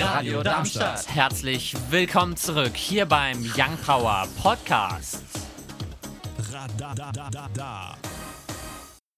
Radio Darmstadt. Herzlich willkommen zurück hier beim Young Power Podcast.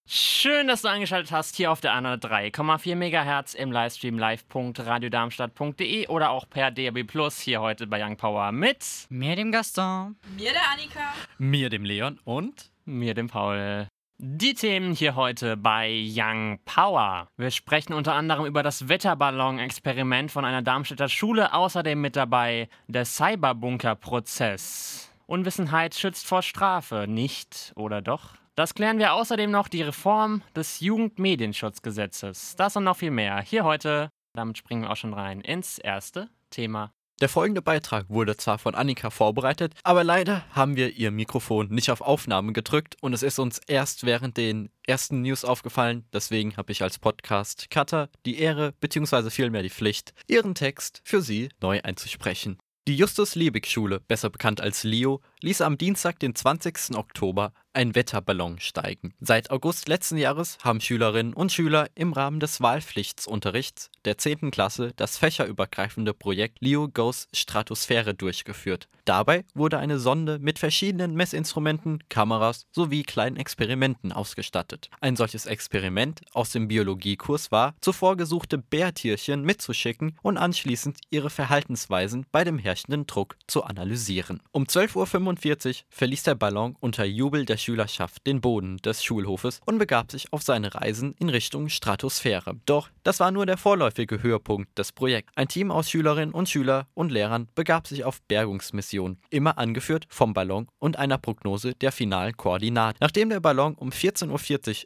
Schön, dass du eingeschaltet hast hier auf der 103,4 MHz im Livestream live.radiodarmstadt.de oder auch per DAB Plus hier heute bei Young Power mit mir, dem Gaston, mir, der Annika, mir, dem Leon und mir, dem Paul. Die Themen hier heute bei Young Power. Wir sprechen unter anderem über das Wetterballon-Experiment von einer Darmstädter Schule, außerdem mit dabei der Cyberbunker-Prozess. Unwissenheit schützt vor Strafe, nicht oder doch? Das klären wir außerdem noch die Reform des Jugendmedienschutzgesetzes. Das und noch viel mehr. Hier heute, damit springen wir auch schon rein ins erste Thema. Der folgende Beitrag wurde zwar von Annika vorbereitet, aber leider haben wir ihr Mikrofon nicht auf Aufnahme gedrückt und es ist uns erst während den ersten News aufgefallen. Deswegen habe ich als Podcast-Cutter die Ehre bzw. vielmehr die Pflicht, ihren Text für Sie neu einzusprechen. Die Justus-Liebig-Schule, besser bekannt als LIO, ließ am Dienstag, den 20. Oktober, ein Wetterballon steigen. Seit August letzten Jahres haben Schülerinnen und Schüler im Rahmen des Wahlpflichtsunterrichts der 10. Klasse das fächerübergreifende Projekt LEO Goes Stratosphäre durchgeführt. Dabei wurde eine Sonde mit verschiedenen Messinstrumenten, Kameras sowie kleinen Experimenten ausgestattet. Ein solches Experiment aus dem Biologiekurs war, zuvor gesuchte Bärtierchen mitzuschicken und anschließend ihre Verhaltensweisen bei dem herrschenden Druck zu analysieren. Um 12.45 Uhr verließ der Ballon unter Jubel der Schülerschaft den Boden des Schulhofes und begab sich auf seine Reisen in Richtung Stratosphäre. Doch das war nur der vorläufige Höhepunkt des Projekts. Ein Team aus Schülerinnen und Schülern und Lehrern begab sich auf Bergungsmission, immer angeführt vom Ballon und einer Prognose der finalen Koordinaten. Nachdem der Ballon um 14.40 Uhr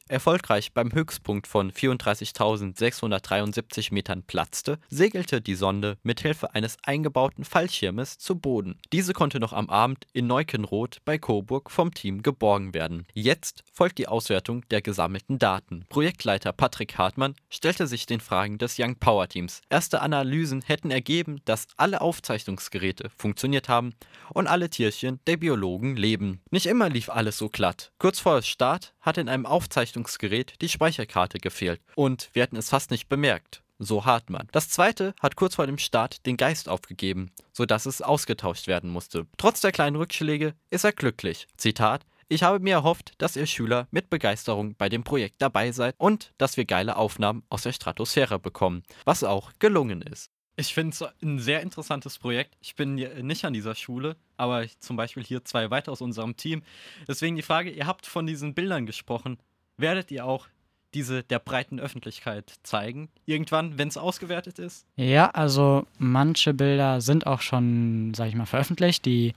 erfolgreich beim Höchstpunkt von 34.673 Metern platzte, segelte die Sonde mithilfe eines eingebauten Fallschirmes zu Boden. Diese konnte noch am Abend in Neukenroth bei Coburg vom Team geborgen geborgen werden. Jetzt folgt die Auswertung der gesammelten Daten. Projektleiter Patrick Hartmann stellte sich den Fragen des Young Power Teams. Erste Analysen hätten ergeben, dass alle Aufzeichnungsgeräte funktioniert haben und alle Tierchen der Biologen leben. Nicht immer lief alles so glatt. Kurz vor Start hat in einem Aufzeichnungsgerät die Speicherkarte gefehlt und wir hätten es fast nicht bemerkt so Hartmann. Das zweite hat kurz vor dem Start den Geist aufgegeben, sodass es ausgetauscht werden musste. Trotz der kleinen Rückschläge ist er glücklich. Zitat: ich habe mir erhofft, dass ihr Schüler mit Begeisterung bei dem Projekt dabei seid und dass wir geile Aufnahmen aus der Stratosphäre bekommen, was auch gelungen ist. Ich finde es ein sehr interessantes Projekt. Ich bin nicht an dieser Schule, aber zum Beispiel hier zwei weiter aus unserem Team. Deswegen die Frage, ihr habt von diesen Bildern gesprochen. Werdet ihr auch diese der breiten Öffentlichkeit zeigen? Irgendwann, wenn es ausgewertet ist? Ja, also manche Bilder sind auch schon, sag ich mal, veröffentlicht. Die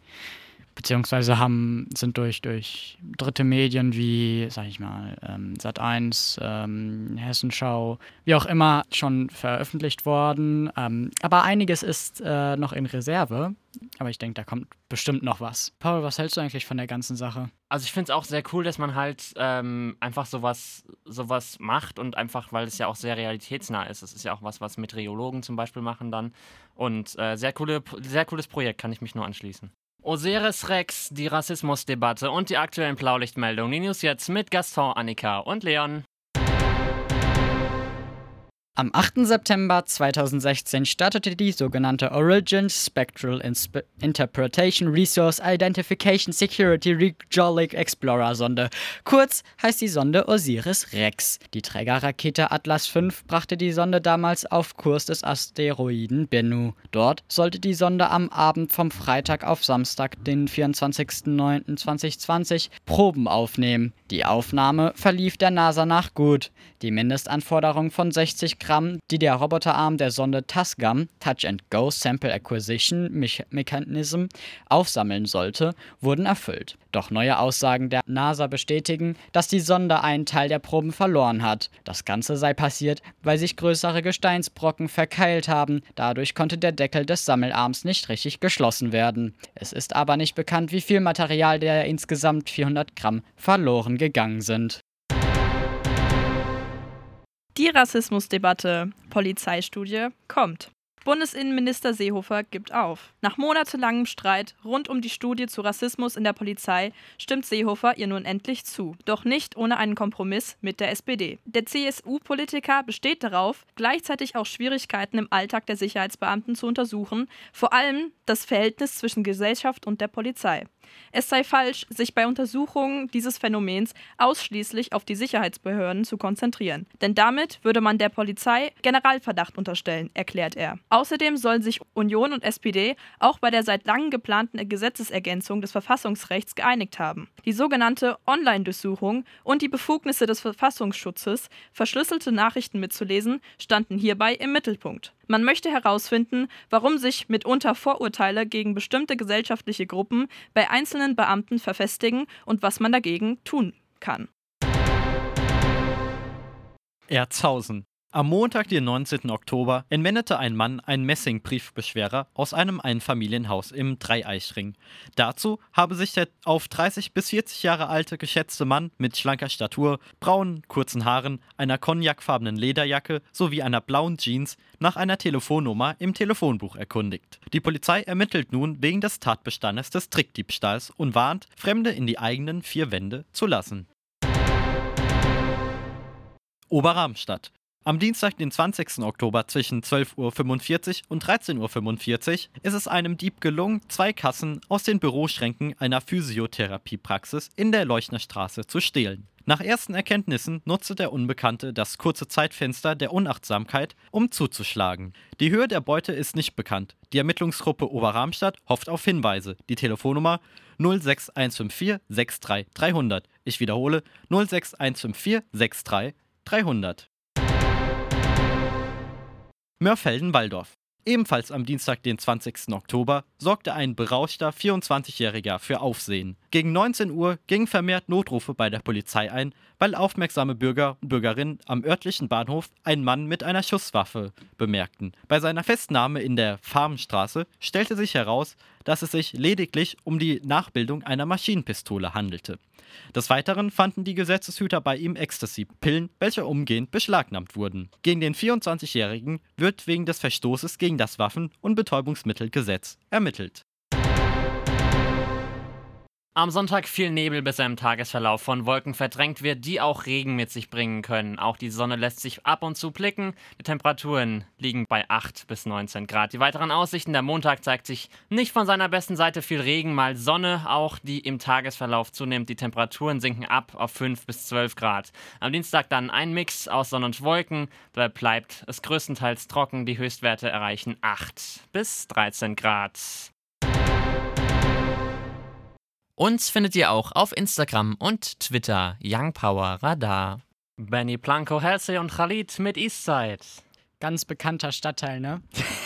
beziehungsweise haben, sind durch, durch dritte Medien wie, sag ich mal, ähm, Sat1, ähm, Hessenschau, wie auch immer, schon veröffentlicht worden. Ähm, aber einiges ist äh, noch in Reserve. Aber ich denke, da kommt bestimmt noch was. Paul, was hältst du eigentlich von der ganzen Sache? Also ich finde es auch sehr cool, dass man halt ähm, einfach sowas, sowas macht und einfach, weil es ja auch sehr realitätsnah ist. Es ist ja auch was, was Meteorologen zum Beispiel machen dann. Und äh, sehr, coole, sehr cooles Projekt, kann ich mich nur anschließen. Osiris Rex, die Rassismusdebatte und die aktuellen Blaulichtmeldungen. Die News jetzt mit Gaston, Annika und Leon. Am 8. September 2016 startete die sogenannte Origin Spectral Inspe Interpretation Resource Identification Security Regolic Explorer Sonde. Kurz heißt die Sonde Osiris Rex. Die Trägerrakete Atlas V brachte die Sonde damals auf Kurs des Asteroiden Bennu. Dort sollte die Sonde am Abend vom Freitag auf Samstag, den 24.09.2020, Proben aufnehmen. Die Aufnahme verlief der NASA nach gut. Die Mindestanforderung von 60 Gramm, die der Roboterarm der Sonde TASGAM Touch and Go Sample Acquisition Mechanism aufsammeln sollte, wurden erfüllt. Doch neue Aussagen der NASA bestätigen, dass die Sonde einen Teil der Proben verloren hat. Das Ganze sei passiert, weil sich größere Gesteinsbrocken verkeilt haben. Dadurch konnte der Deckel des Sammelarms nicht richtig geschlossen werden. Es ist aber nicht bekannt, wie viel Material der insgesamt 400 Gramm verloren gegangen sind. Die Rassismusdebatte Polizeistudie kommt. Bundesinnenminister Seehofer gibt auf. Nach monatelangem Streit rund um die Studie zu Rassismus in der Polizei stimmt Seehofer ihr nun endlich zu. Doch nicht ohne einen Kompromiss mit der SPD. Der CSU-Politiker besteht darauf, gleichzeitig auch Schwierigkeiten im Alltag der Sicherheitsbeamten zu untersuchen, vor allem das Verhältnis zwischen Gesellschaft und der Polizei. Es sei falsch, sich bei Untersuchungen dieses Phänomens ausschließlich auf die Sicherheitsbehörden zu konzentrieren. Denn damit würde man der Polizei Generalverdacht unterstellen, erklärt er. Außerdem sollen sich Union und SPD auch bei der seit langem geplanten Gesetzesergänzung des Verfassungsrechts geeinigt haben. Die sogenannte Online-Durchsuchung und die Befugnisse des Verfassungsschutzes, verschlüsselte Nachrichten mitzulesen, standen hierbei im Mittelpunkt. Man möchte herausfinden, warum sich mitunter Vorurteile gegen bestimmte gesellschaftliche Gruppen bei einzelnen Beamten verfestigen und was man dagegen tun kann. Erzhausen. Am Montag, den 19. Oktober, entwendete ein Mann einen Messingbriefbeschwerer aus einem Einfamilienhaus im Dreieichring. Dazu habe sich der auf 30 bis 40 Jahre alte geschätzte Mann mit schlanker Statur, braunen, kurzen Haaren, einer cognacfarbenen Lederjacke sowie einer blauen Jeans nach einer Telefonnummer im Telefonbuch erkundigt. Die Polizei ermittelt nun wegen des Tatbestandes des Trickdiebstahls und warnt, Fremde in die eigenen vier Wände zu lassen. Oberramstadt. Am Dienstag, den 20. Oktober zwischen 12.45 Uhr und 13.45 Uhr ist es einem Dieb gelungen, zwei Kassen aus den Büroschränken einer Physiotherapiepraxis in der Leuchnerstraße zu stehlen. Nach ersten Erkenntnissen nutzte der Unbekannte das kurze Zeitfenster der Unachtsamkeit, um zuzuschlagen. Die Höhe der Beute ist nicht bekannt. Die Ermittlungsgruppe Oberramstadt hofft auf Hinweise. Die Telefonnummer 06154 63 300. Ich wiederhole 06154 63 300. Mörfelden-Walldorf. Ebenfalls am Dienstag, den 20. Oktober, sorgte ein berauschter 24-Jähriger für Aufsehen. Gegen 19 Uhr gingen vermehrt Notrufe bei der Polizei ein, weil aufmerksame Bürger und Bürgerinnen am örtlichen Bahnhof einen Mann mit einer Schusswaffe bemerkten. Bei seiner Festnahme in der Farmstraße stellte sich heraus, dass es sich lediglich um die Nachbildung einer Maschinenpistole handelte. Des Weiteren fanden die Gesetzeshüter bei ihm Ecstasy-Pillen, welche umgehend beschlagnahmt wurden. Gegen den 24-Jährigen wird wegen des Verstoßes gegen das Waffen- und Betäubungsmittelgesetz ermittelt. Am Sonntag viel Nebel, bis er im Tagesverlauf von Wolken verdrängt wird, die auch Regen mit sich bringen können. Auch die Sonne lässt sich ab und zu blicken. Die Temperaturen liegen bei 8 bis 19 Grad. Die weiteren Aussichten, der Montag zeigt sich nicht von seiner besten Seite viel Regen, mal Sonne, auch die im Tagesverlauf zunimmt. Die Temperaturen sinken ab auf 5 bis 12 Grad. Am Dienstag dann ein Mix aus Sonne und Wolken. Dabei bleibt es größtenteils trocken. Die Höchstwerte erreichen 8 bis 13 Grad. Uns findet ihr auch auf Instagram und Twitter Young Power Radar. Benny Blanco, Halsey und Khalid mit Eastside. Ganz bekannter Stadtteil, ne?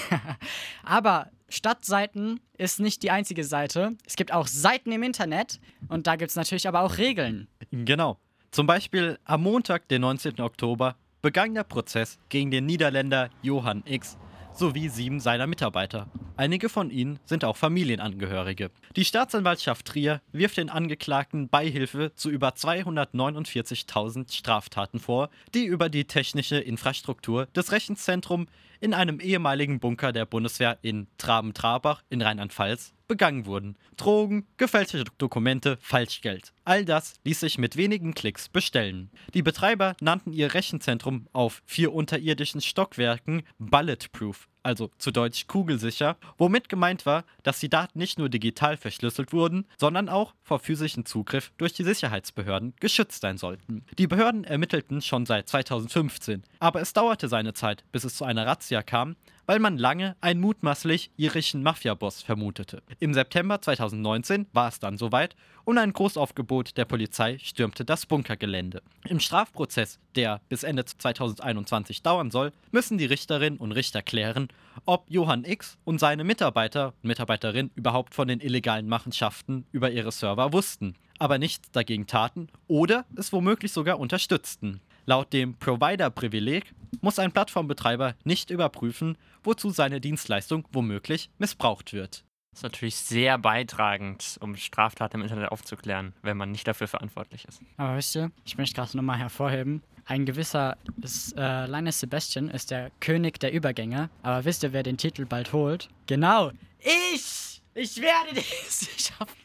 Aber Stadtseiten ist nicht die einzige Seite. Es gibt auch Seiten im Internet und da gibt es natürlich aber auch Regeln. Genau. Zum Beispiel am Montag, den 19. Oktober, begann der Prozess gegen den Niederländer Johann X sowie sieben seiner Mitarbeiter. Einige von ihnen sind auch Familienangehörige. Die Staatsanwaltschaft Trier wirft den Angeklagten Beihilfe zu über 249.000 Straftaten vor, die über die technische Infrastruktur des Rechenzentrums in einem ehemaligen Bunker der Bundeswehr in Traben-Trabach in Rheinland-Pfalz begangen wurden. Drogen, gefälschte Dokumente, Falschgeld. All das ließ sich mit wenigen Klicks bestellen. Die Betreiber nannten ihr Rechenzentrum auf vier unterirdischen Stockwerken Bulletproof, also zu Deutsch kugelsicher, womit gemeint war, dass die Daten nicht nur digital verschlüsselt wurden, sondern auch vor physischen Zugriff durch die Sicherheitsbehörden geschützt sein sollten. Die Behörden ermittelten schon seit 2015, aber es dauerte seine Zeit, bis es zu einer Razzia kam, weil man lange einen mutmaßlich irischen Mafiaboss vermutete. Im September 2019 war es dann soweit und ein Großaufgebot der Polizei stürmte das Bunkergelände. Im Strafprozess, der bis Ende 2021 dauern soll, müssen die Richterinnen und Richter klären, ob Johann X und seine Mitarbeiter und Mitarbeiterinnen überhaupt von den illegalen Machenschaften über ihre Server wussten, aber nichts dagegen taten oder es womöglich sogar unterstützten. Laut dem Provider-Privileg muss ein Plattformbetreiber nicht überprüfen, wozu seine Dienstleistung womöglich missbraucht wird. Das ist natürlich sehr beitragend, um Straftaten im Internet aufzuklären, wenn man nicht dafür verantwortlich ist. Aber wisst ihr, ich möchte gerade nochmal hervorheben, ein gewisser ist, äh, Linus Sebastian ist der König der Übergänge. Aber wisst ihr, wer den Titel bald holt? Genau, ich! Ich werde dies schaffen.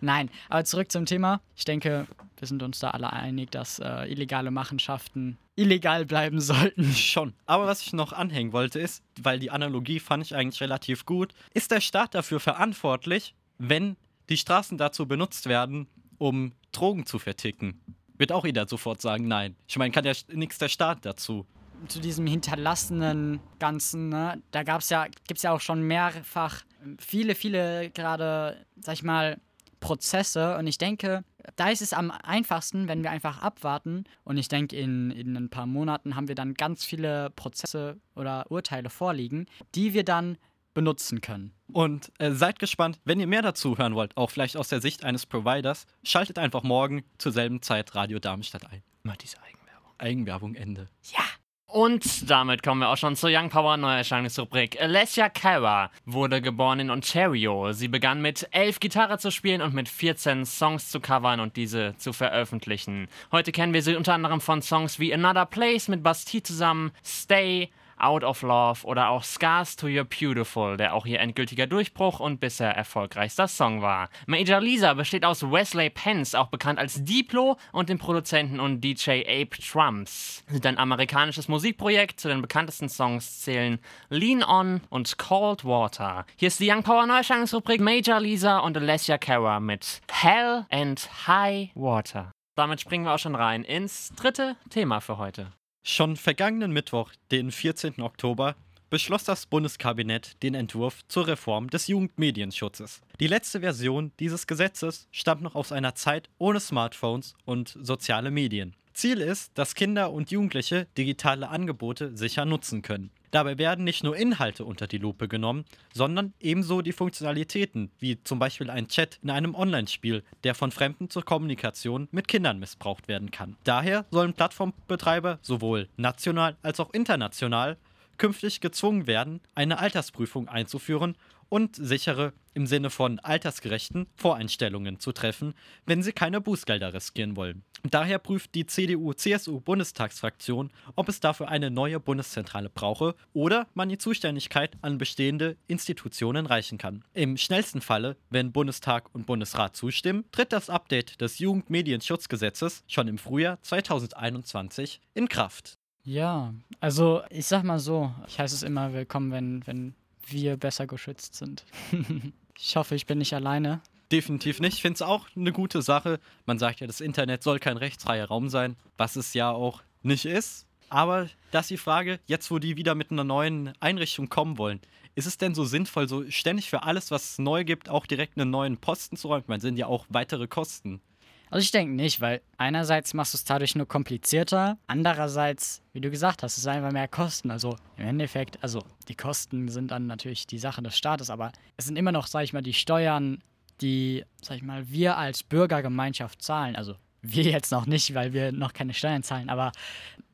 Nein, aber zurück zum Thema. Ich denke, wir sind uns da alle einig, dass äh, illegale Machenschaften illegal bleiben sollten. Schon. Aber was ich noch anhängen wollte, ist, weil die Analogie fand ich eigentlich relativ gut, ist der Staat dafür verantwortlich, wenn die Straßen dazu benutzt werden, um Drogen zu verticken? Wird auch jeder sofort sagen, nein. Ich meine, kann ja nichts der Staat dazu. Zu diesem hinterlassenen Ganzen, ne, da gab's ja, gibt es ja auch schon mehrfach viele, viele gerade, sag ich mal, Prozesse. Und ich denke, da ist es am einfachsten, wenn wir einfach abwarten. Und ich denke, in, in ein paar Monaten haben wir dann ganz viele Prozesse oder Urteile vorliegen, die wir dann benutzen können. Und äh, seid gespannt, wenn ihr mehr dazu hören wollt, auch vielleicht aus der Sicht eines Providers, schaltet einfach morgen zur selben Zeit Radio Darmstadt ein. Immer diese Eigenwerbung. Eigenwerbung Ende. Ja. Und damit kommen wir auch schon zur Young Power Neuerscheinungsrubrik. Alessia Cara wurde geboren in Ontario. Sie begann mit elf Gitarre zu spielen und mit 14 Songs zu covern und diese zu veröffentlichen. Heute kennen wir sie unter anderem von Songs wie Another Place mit Bastille zusammen, Stay, Out of Love oder auch Scars to Your Beautiful, der auch ihr endgültiger Durchbruch und bisher erfolgreichster Song war. Major Lisa besteht aus Wesley Pence, auch bekannt als Diplo, und dem Produzenten und DJ Ape Trumps. Sind ein amerikanisches Musikprojekt. Zu den bekanntesten Songs zählen Lean On und Cold Water. Hier ist die Young Power Neuerscheinungsrubrik Major Lisa und Alessia Cara mit Hell and High Water. Damit springen wir auch schon rein ins dritte Thema für heute. Schon vergangenen Mittwoch, den 14. Oktober, beschloss das Bundeskabinett den Entwurf zur Reform des Jugendmedienschutzes. Die letzte Version dieses Gesetzes stammt noch aus einer Zeit ohne Smartphones und soziale Medien. Ziel ist, dass Kinder und Jugendliche digitale Angebote sicher nutzen können. Dabei werden nicht nur Inhalte unter die Lupe genommen, sondern ebenso die Funktionalitäten, wie zum Beispiel ein Chat in einem Online-Spiel, der von Fremden zur Kommunikation mit Kindern missbraucht werden kann. Daher sollen Plattformbetreiber sowohl national als auch international künftig gezwungen werden, eine Altersprüfung einzuführen und sichere, im Sinne von altersgerechten Voreinstellungen zu treffen, wenn sie keine Bußgelder riskieren wollen. Daher prüft die CDU-CSU-Bundestagsfraktion, ob es dafür eine neue Bundeszentrale brauche oder man die Zuständigkeit an bestehende Institutionen reichen kann. Im schnellsten Falle, wenn Bundestag und Bundesrat zustimmen, tritt das Update des Jugendmedienschutzgesetzes schon im Frühjahr 2021 in Kraft. Ja, also ich sag mal so, ich heiße es immer willkommen, wenn, wenn wir besser geschützt sind. ich hoffe, ich bin nicht alleine. Definitiv nicht. Ich finde es auch eine gute Sache. Man sagt ja, das Internet soll kein rechtsfreier Raum sein, was es ja auch nicht ist. Aber das ist die Frage, jetzt wo die wieder mit einer neuen Einrichtung kommen wollen, ist es denn so sinnvoll, so ständig für alles, was es neu gibt, auch direkt einen neuen Posten zu räumen? Man sind ja auch weitere Kosten. Also ich denke nicht, weil einerseits machst du es dadurch nur komplizierter, andererseits, wie du gesagt hast, es ist einfach mehr Kosten. Also im Endeffekt, also die Kosten sind dann natürlich die Sache des Staates, aber es sind immer noch, sag ich mal, die Steuern, die, sag ich mal, wir als Bürgergemeinschaft zahlen. Also wir jetzt noch nicht, weil wir noch keine Steuern zahlen, aber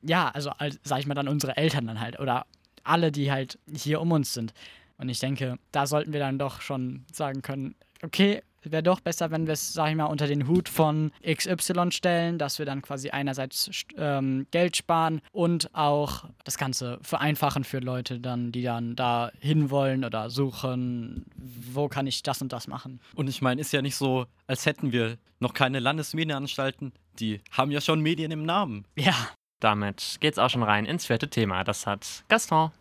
ja, also sag ich mal dann unsere Eltern dann halt oder alle, die halt hier um uns sind. Und ich denke, da sollten wir dann doch schon sagen können, okay, wäre doch besser, wenn wir es, sag ich mal, unter den Hut von XY stellen, dass wir dann quasi einerseits ähm, Geld sparen und auch das Ganze vereinfachen für Leute dann, die dann da hinwollen oder suchen, wo kann ich das und das machen. Und ich meine, ist ja nicht so, als hätten wir noch keine Landesmedienanstalten. Die haben ja schon Medien im Namen. Ja. Damit geht's auch schon rein ins vierte Thema. Das hat Gaston.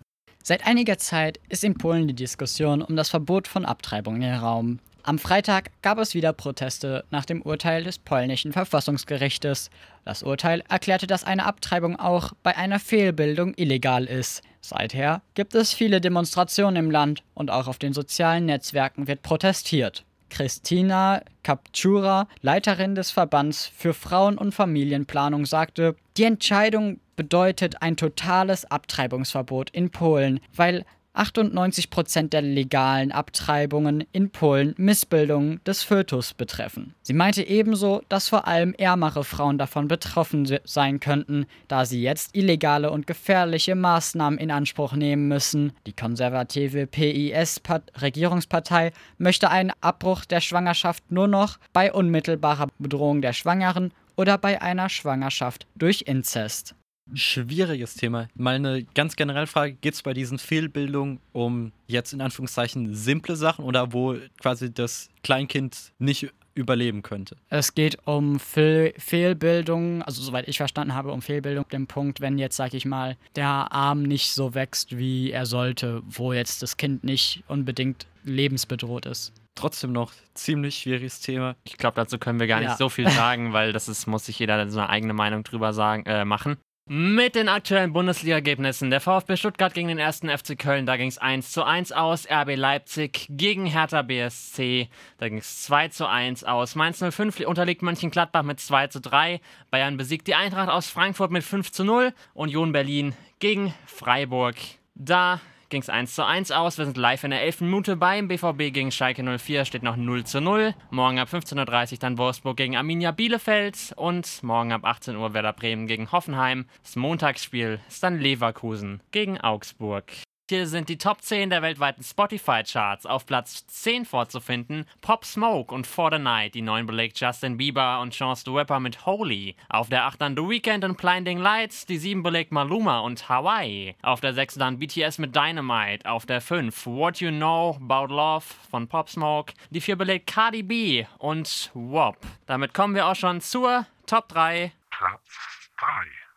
Seit einiger Zeit ist in Polen die Diskussion um das Verbot von Abtreibungen im Raum. Am Freitag gab es wieder Proteste nach dem Urteil des polnischen Verfassungsgerichtes. Das Urteil erklärte, dass eine Abtreibung auch bei einer Fehlbildung illegal ist. Seither gibt es viele Demonstrationen im Land und auch auf den sozialen Netzwerken wird protestiert. Christina Kapczura, Leiterin des Verbands für Frauen- und Familienplanung, sagte, die Entscheidung bedeutet ein totales Abtreibungsverbot in Polen, weil 98% der legalen Abtreibungen in Polen Missbildungen des Fötus betreffen. Sie meinte ebenso, dass vor allem ärmere Frauen davon betroffen sein könnten, da sie jetzt illegale und gefährliche Maßnahmen in Anspruch nehmen müssen. Die konservative PIS-Regierungspartei möchte einen Abbruch der Schwangerschaft nur noch bei unmittelbarer Bedrohung der Schwangeren oder bei einer Schwangerschaft durch Inzest. Schwieriges Thema. Mal eine ganz generelle Frage: Geht es bei diesen Fehlbildungen um jetzt in Anführungszeichen simple Sachen oder wo quasi das Kleinkind nicht überleben könnte? Es geht um Fehl Fehlbildung, also soweit ich verstanden habe, um Fehlbildung, dem Punkt, wenn jetzt, sag ich mal, der Arm nicht so wächst, wie er sollte, wo jetzt das Kind nicht unbedingt lebensbedroht ist trotzdem noch ziemlich schwieriges Thema. Ich glaube, dazu können wir gar nicht so viel sagen, weil das ist, muss sich jeder so eine eigene Meinung drüber sagen, äh, machen. Mit den aktuellen Bundesliga-Ergebnissen. Der VfB Stuttgart gegen den 1. FC Köln, da ging es 1 zu 1 aus. RB Leipzig gegen Hertha BSC, da ging es 2 zu 1 aus. Mainz 05 unterliegt Mönchengladbach mit 2 zu 3. Bayern besiegt die Eintracht aus Frankfurt mit 5 zu 0. Union Berlin gegen Freiburg. Da ging es 1 zu 1 aus. Wir sind live in der 11. Minute beim BVB gegen Schalke 04. Steht noch 0 zu 0. Morgen ab 15.30 Uhr dann Wolfsburg gegen Arminia Bielefeld. Und morgen ab 18 Uhr Werder Bremen gegen Hoffenheim. Das Montagsspiel ist dann Leverkusen gegen Augsburg. Hier sind die Top 10 der weltweiten Spotify-Charts. Auf Platz 10 vorzufinden Pop Smoke und For the Night. Die neuen belegt Justin Bieber und Chance the Rapper mit Holy. Auf der 8 dann The Weeknd und Blinding Lights. Die 7 belegt Maluma und Hawaii. Auf der 6 dann BTS mit Dynamite. Auf der 5 What You Know About Love von Pop Smoke. Die 4 belegt Cardi B und WAP. Damit kommen wir auch schon zur Top 3. Platz 3.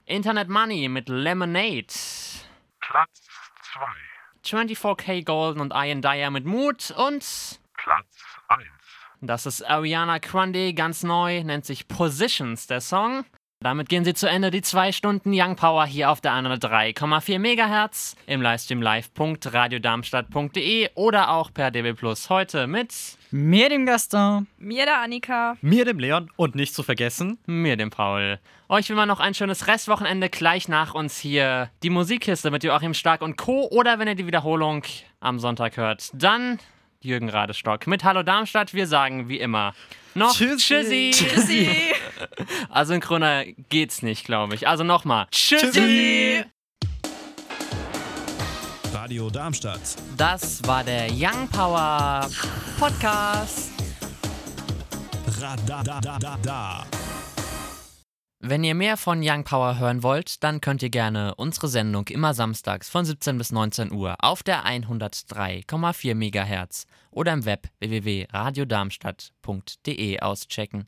Internet Money mit Lemonade. Platz 2. 24K Golden und Ian Dyer mit Mut und Platz 1. Das ist Ariana Grande, ganz neu, nennt sich Positions, der Song. Damit gehen sie zu Ende die zwei Stunden Young Power hier auf der 103,4 MHz im Livestream live.radiodarmstadt.de oder auch per DB Plus heute mit mir, dem Gaston, mir, der Annika, mir, dem Leon und nicht zu vergessen, mir, dem Paul. Euch will man noch ein schönes Restwochenende gleich nach uns hier die Musikkiste mit Joachim Stark und Co. Oder wenn ihr die Wiederholung am Sonntag hört, dann Jürgen Radestock mit Hallo Darmstadt. Wir sagen wie immer noch Tschüssi. Tschüssi. Tschüssi. Asynchroner geht's nicht, glaube ich. Also nochmal. Tschüssi. Tschüssi. Radio Darmstadt. Das war der Young Power Podcast. Radadadada. Wenn ihr mehr von Young Power hören wollt, dann könnt ihr gerne unsere Sendung immer samstags von 17 bis 19 Uhr auf der 103,4 MHz oder im Web www.radiodarmstadt.de auschecken.